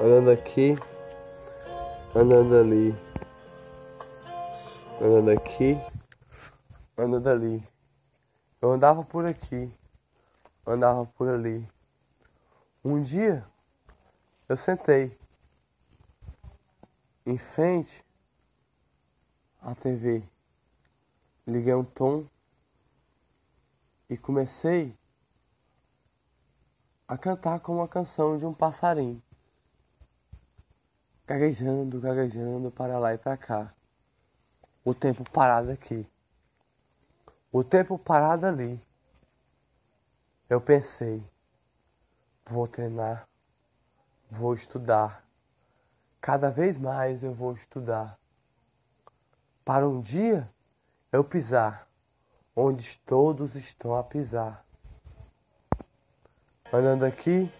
andando aqui, andando ali, andando aqui, andando ali. Eu andava por aqui, andava por ali. Um dia eu sentei em frente à TV, liguei um tom e comecei a cantar como uma canção de um passarinho gaguejando, gaguejando para lá e para cá. O tempo parado aqui. O tempo parado ali. Eu pensei, vou treinar, vou estudar. Cada vez mais eu vou estudar. Para um dia eu pisar onde todos estão a pisar. Andando aqui,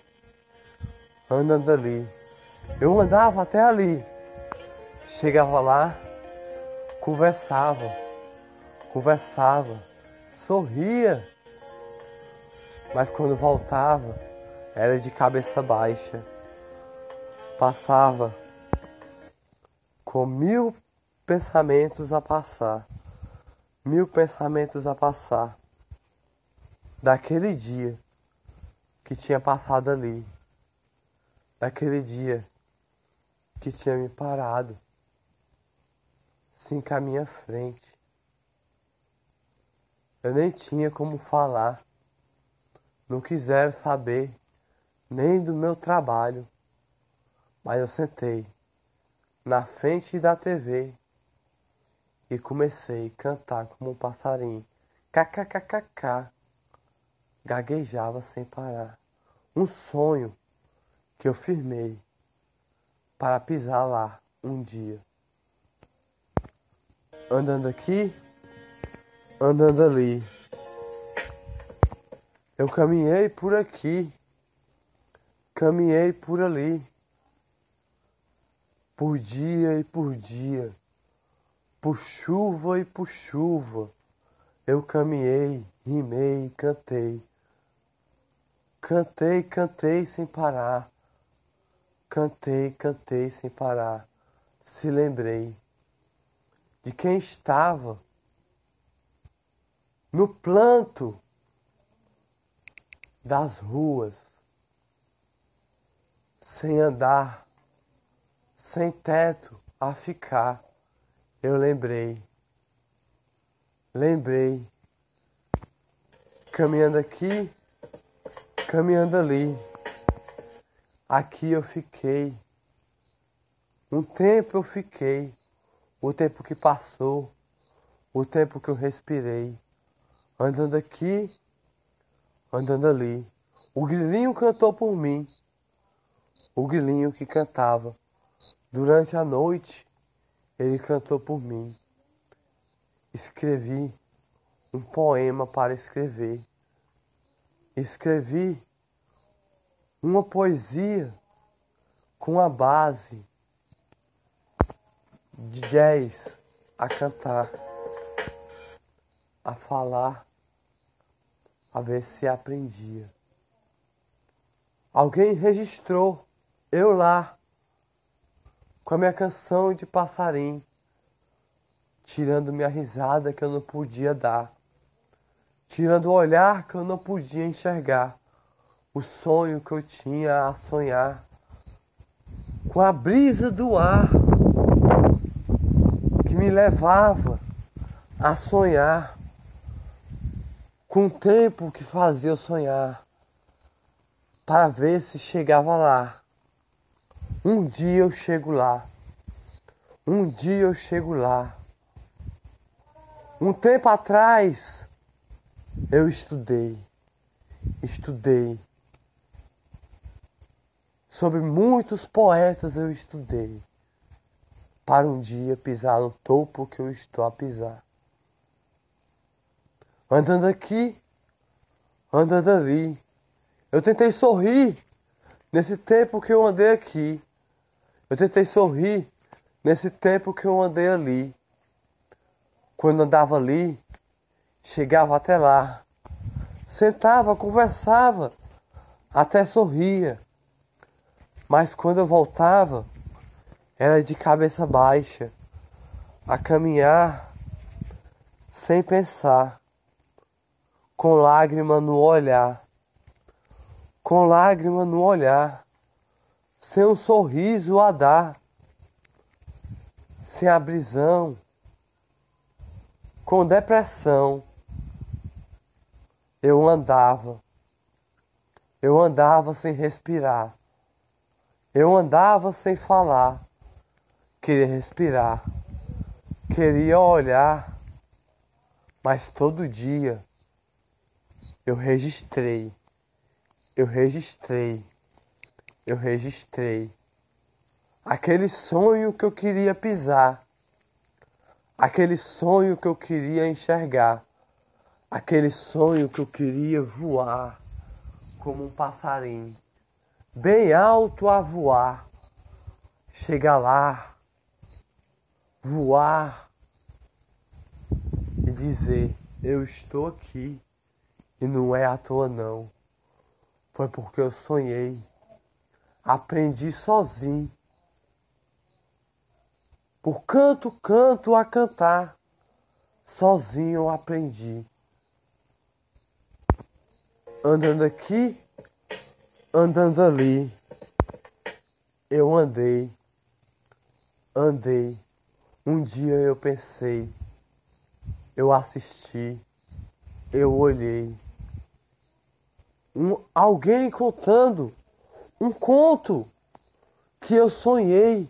andando ali eu andava até ali. Chegava lá, conversava, conversava, sorria. Mas quando voltava, era de cabeça baixa. Passava com mil pensamentos a passar. Mil pensamentos a passar. Daquele dia que tinha passado ali. Daquele dia que tinha me parado, assim à minha frente. Eu nem tinha como falar, não quiseram saber nem do meu trabalho, mas eu sentei na frente da TV e comecei a cantar como um passarinho. KKKKK. Gaguejava sem parar. Um sonho que eu firmei para pisar lá um dia. Andando aqui, andando ali. Eu caminhei por aqui, caminhei por ali, por dia e por dia, por chuva e por chuva. Eu caminhei, rimei, cantei. Cantei, cantei sem parar. Cantei, cantei sem parar. Se lembrei de quem estava no planto das ruas, sem andar, sem teto a ficar. Eu lembrei, lembrei, caminhando aqui, caminhando ali. Aqui eu fiquei. Um tempo eu fiquei. O tempo que passou. O tempo que eu respirei. Andando aqui, andando ali. O grilinho cantou por mim. O grilinho que cantava. Durante a noite, ele cantou por mim. Escrevi um poema para escrever. Escrevi uma poesia com a base de jazz a cantar, a falar, a ver se aprendia. Alguém registrou eu lá com a minha canção de passarinho, tirando minha risada que eu não podia dar, tirando o olhar que eu não podia enxergar o sonho que eu tinha a sonhar com a brisa do ar que me levava a sonhar com o tempo que fazia eu sonhar para ver se chegava lá. Um dia eu chego lá. Um dia eu chego lá. Um tempo atrás eu estudei, estudei Sobre muitos poetas eu estudei, para um dia pisar no topo que eu estou a pisar. Andando aqui, andando ali, eu tentei sorrir nesse tempo que eu andei aqui. Eu tentei sorrir nesse tempo que eu andei ali. Quando andava ali, chegava até lá, sentava, conversava, até sorria Mas quando eu voltava, era de cabeça baixa, a caminhar sem pensar, com lágrima no olhar, com lágrima no olhar, sem um sorriso a dar, sem a brisão, com depressão. Eu andava, eu andava sem respirar, eu andava sem falar, queria respirar, queria olhar, mas todo dia eu registrei, eu registrei, eu registrei aquele sonho que eu queria pisar, aquele sonho que eu queria enxergar, aquele sonho que eu queria voar como um passarinho, bem alto a voar, chegar lá, voar e dizer: Eu estou aqui. E não é à toa não. Foi porque eu sonhei. Aprendi sozinho. Por canto, canto a cantar. Sozinho eu aprendi. Andando aqui, andando ali. Eu andei, andei. Um dia eu pensei, eu assisti, eu olhei um, alguém contando um conto que eu sonhei,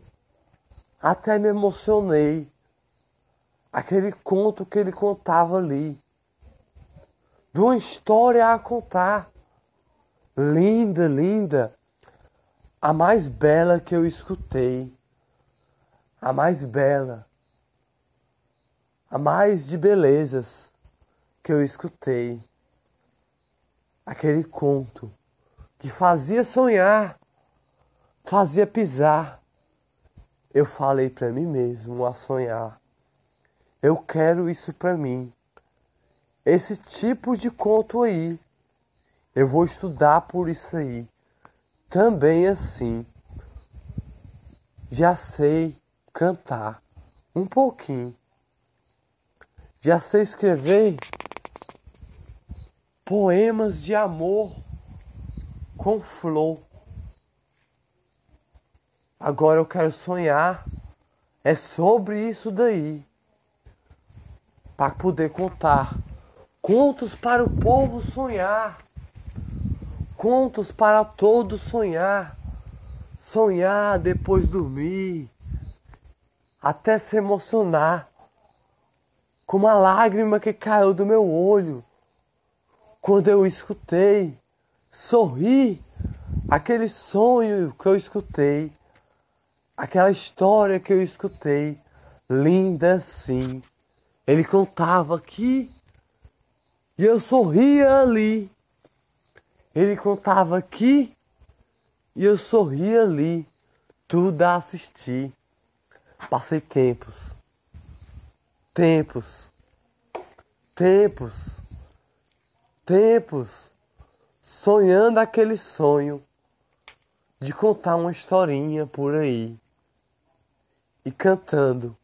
até me emocionei. Aquele conto que ele contava ali, de uma história a contar, linda, linda, a mais bela que eu escutei, a mais bela, a mais de belezas que eu escutei aquele conto que fazia sonhar, fazia pisar. Eu falei para mim mesmo a sonhar. Eu quero isso para mim. Esse tipo de conto aí. Eu vou estudar por isso aí. Também assim. Já sei cantar um pouquinho. Já sei escrever poemas de amor com flor. Agora eu quero sonhar. É sobre isso daí. Para poder contar. Contos para o povo sonhar. Contos para todos sonhar. Sonhar depois dormir. Até se emocionar. Com uma lágrima que caiu do meu olho quando eu escutei, sorri, aquele sonho que eu escutei, aquela história que eu escutei, linda sim. Ele contava aqui e eu sorria ali. Ele contava aqui e eu sorria ali, tudo a assistir. Passei tempos, tempos, tempos tempos sonhando aquele sonho de contar uma historinha por aí e cantando,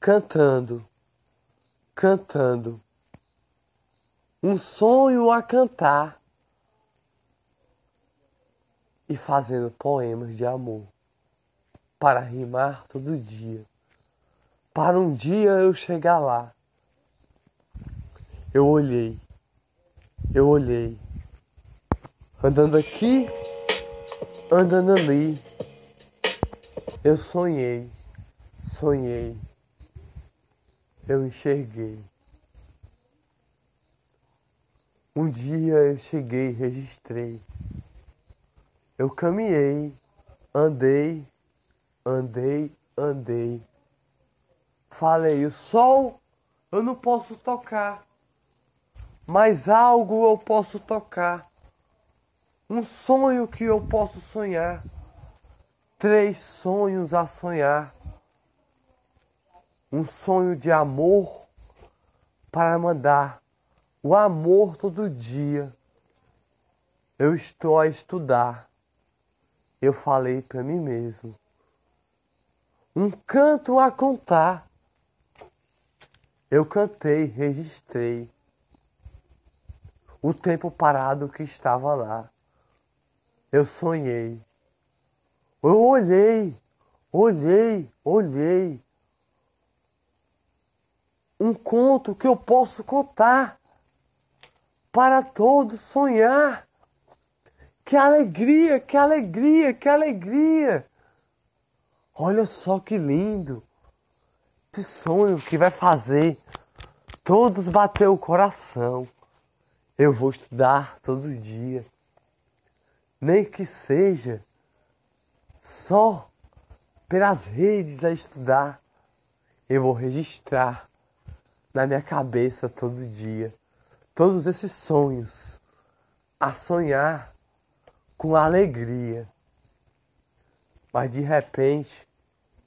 cantando, cantando. Um sonho a cantar e fazendo poemas de amor para rimar todo dia. Para um dia eu chegar lá. Eu olhei eu olhei, andando aqui, andando ali, eu sonhei, sonhei, eu enxerguei. Um dia eu cheguei, registrei. Eu caminhei, andei, andei, andei. Falei, o sol eu não posso tocar mas algo eu posso tocar, um sonho que eu posso sonhar, três sonhos a sonhar, um sonho de amor para mandar o amor todo dia. Eu estou a estudar, eu falei para mim mesmo. Um canto a contar. Eu cantei, registrei o tempo parado que estava lá. Eu sonhei. Eu olhei, olhei, olhei. Um conto que eu posso contar para todos sonhar. Que alegria, que alegria, que alegria. Olha só que lindo. Esse sonho que vai fazer todos bater o coração. Eu vou estudar todo dia. Nem que seja só pelas redes a estudar. Eu vou registrar na minha cabeça todo dia todos esses sonhos a sonhar com alegria. Mas de repente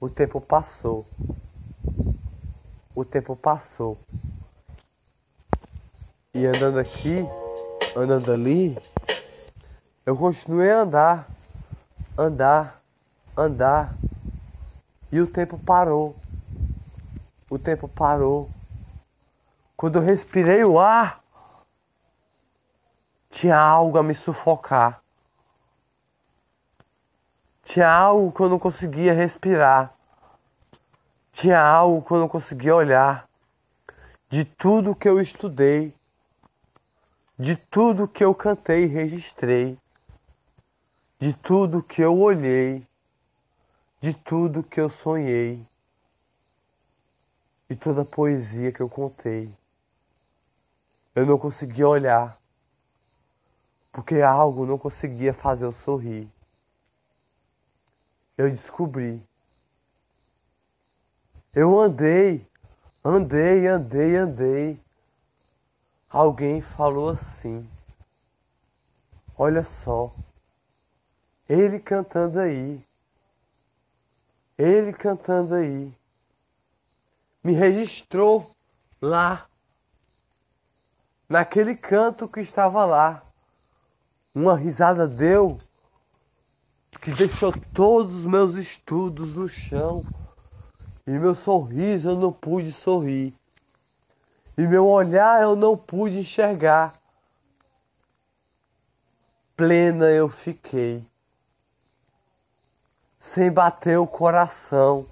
o tempo passou. O tempo passou. E andando aqui, andando ali, eu continuei a andar, andar, andar. E o tempo parou. O tempo parou. Quando eu respirei o ar, tinha algo a me sufocar. Tinha algo que eu não conseguia respirar. Tinha algo que eu não conseguia olhar. De tudo que eu estudei, de tudo que eu cantei e registrei, de tudo que eu olhei, de tudo que eu sonhei, de toda a poesia que eu contei. Eu não conseguia olhar, porque algo não conseguia fazer eu sorrir. Eu descobri. Eu andei, andei, andei, andei. Alguém falou assim: Olha só, ele cantando aí, ele cantando aí, me registrou lá, naquele canto que estava lá. Uma risada deu que deixou todos os meus estudos no chão. E meu sorriso eu não pude sorrir. E meu olhar eu não pude enxergar. Plena eu fiquei, sem bater o coração,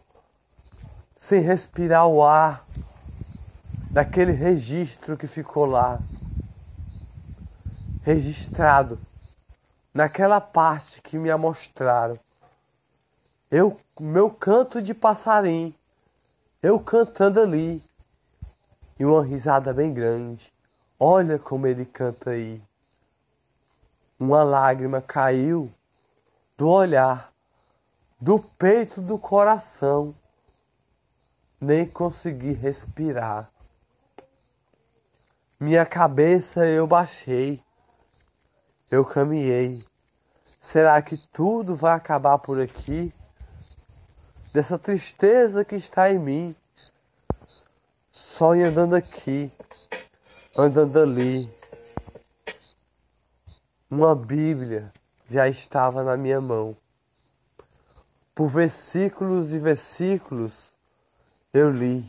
sem respirar o ar daquele registro que ficou lá, registrado naquela parte que me amostraram. Eu, meu canto de passarinho, eu cantando ali, e uma risada bem grande. Olha como ele canta aí. Uma lágrima caiu do olhar, do peito do coração. Nem consegui respirar. Minha cabeça eu baixei, eu caminhei. Será que tudo vai acabar por aqui? Dessa tristeza que está em mim sonho andando aqui, andando ali. Uma Bíblia já estava na minha mão. Por versículos e versículos eu li.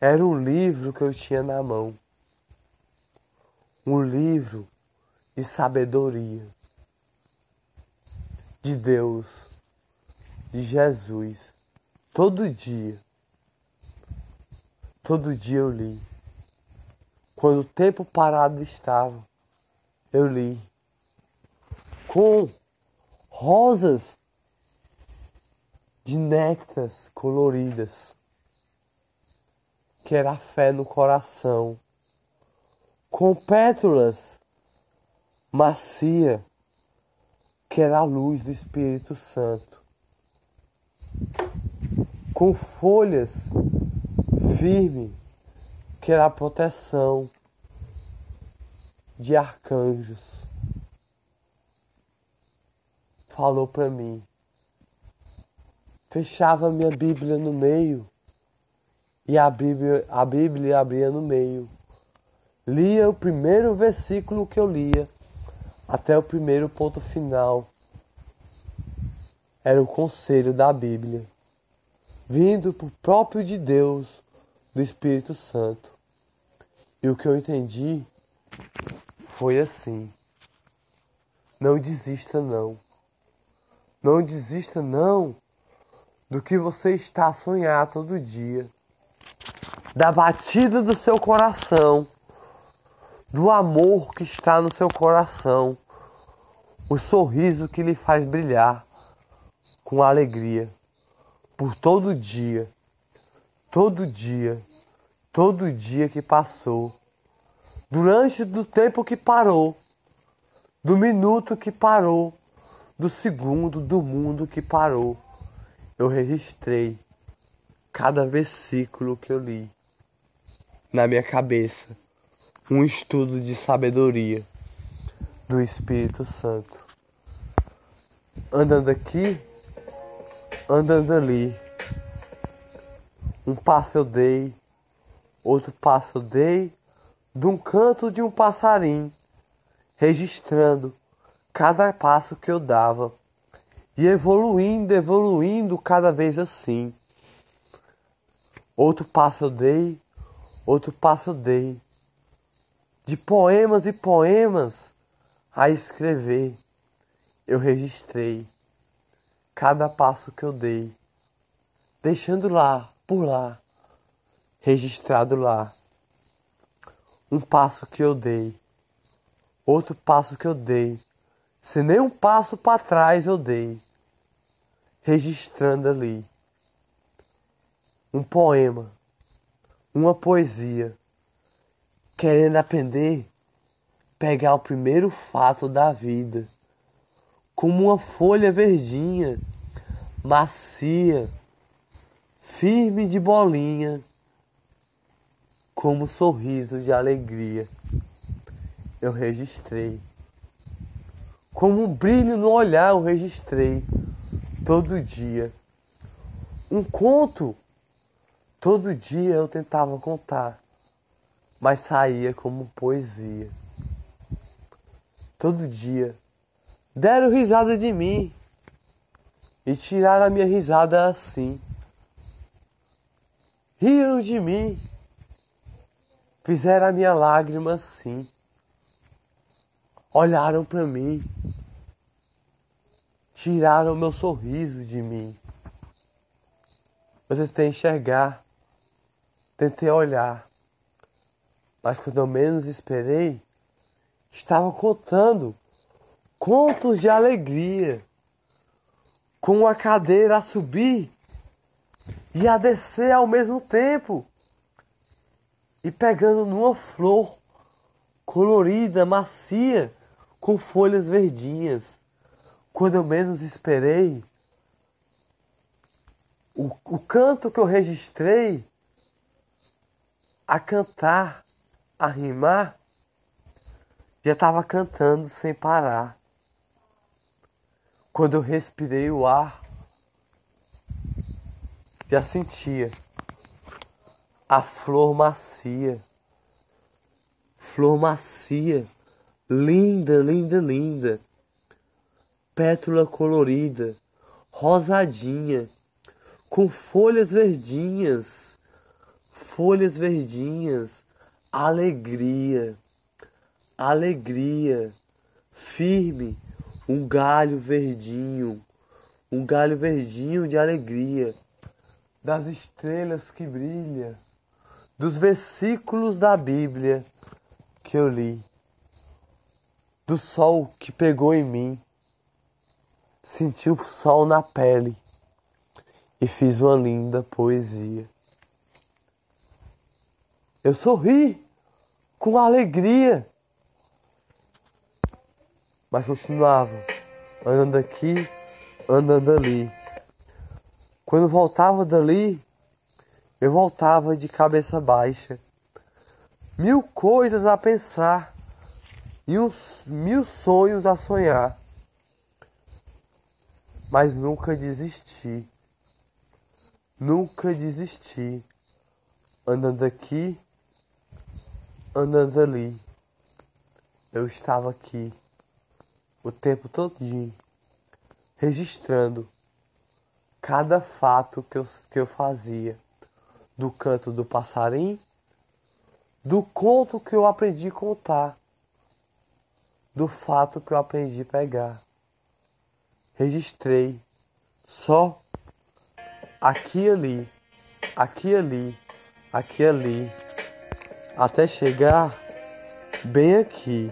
Era um livro que eu tinha na mão. Um livro de sabedoria de Deus, de Jesus, todo dia Todo dia eu li. Quando o tempo parado estava, eu li. Com rosas de néctares coloridas, que era a fé no coração, com pétalas macia, que era a luz do Espírito Santo, com folhas firme, que era a proteção de arcanjos. Falou para mim. Fechava minha Bíblia no meio e a Bíblia, a Bíblia abria no meio. Lia o primeiro versículo que eu lia até o primeiro ponto final. era o conselho da Bíblia, vindo por próprio de Deus, do Espírito Santo. E o que eu entendi foi assim: não desista, não. Não desista, não, do que você está a sonhar todo dia, da batida do seu coração, do amor que está no seu coração, o sorriso que lhe faz brilhar com alegria por todo dia, todo dia, todo dia que passou, durante do tempo que parou, do minuto que parou, do segundo do mundo que parou. Eu registrei cada versículo que eu li na minha cabeça, um estudo de sabedoria do Espírito Santo. Andando aqui, andando ali. Um passo eu dei, outro passo eu dei, de um canto de um passarinho, registrando cada passo que eu dava e evoluindo, evoluindo cada vez assim. Outro passo eu dei, outro passo eu dei, de poemas e poemas a escrever, eu registrei cada passo que eu dei, deixando lá, por lá, registrado lá. Um passo que eu dei, outro passo que eu dei, se nem um passo para trás eu dei, registrando ali. Um poema, uma poesia, querendo aprender, pegar o primeiro fato da vida como uma folha verdinha, macia, firme de bolinha, como um sorriso de alegria. Eu registrei. Como um brilho no olhar, eu registrei todo dia. Um conto, todo dia eu tentava contar, mas saía como poesia. Todo dia Deram risada de mim e tiraram a minha risada assim. Riram de mim, fizeram a minha lágrima assim. Olharam para mim, tiraram o meu sorriso de mim. Eu tentei enxergar, tentei olhar, mas quando eu menos esperei, estava contando contos de alegria, com a cadeira a subir e a descer ao mesmo tempo, e pegando numa flor colorida, macia, com folhas verdinhas. Quando eu menos esperei, o, o canto que eu registrei a cantar, a rimar, já estava cantando sem parar. Quando eu respirei o ar, já sentia a flor macia, flor macia, linda, linda, linda, pétula colorida, rosadinha, com folhas verdinhas, folhas verdinhas, alegria, alegria, firme um galho verdinho, um galho verdinho de alegria, das estrelas que brilha, dos versículos da Bíblia que eu li, do sol que pegou em mim, senti o sol na pele e fiz uma linda poesia. Eu sorri com alegria mas continuava andando aqui, andando ali. Quando voltava dali, eu voltava de cabeça baixa. Mil coisas a pensar e uns mil sonhos a sonhar. Mas nunca desisti. Nunca desisti. Andando aqui, andando ali. Eu estava aqui o tempo todinho, registrando cada fato que eu, que eu fazia, do canto do passarinho, do conto que eu aprendi a contar, do fato que eu aprendi a pegar. Registrei só aqui ali, aqui ali, aqui ali, até chegar bem aqui.